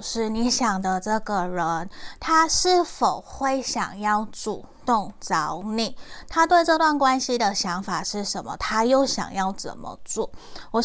是你想的这个人，他是否会想要主动找你？他对这段关系的想法是什么？他又想要怎么做？我。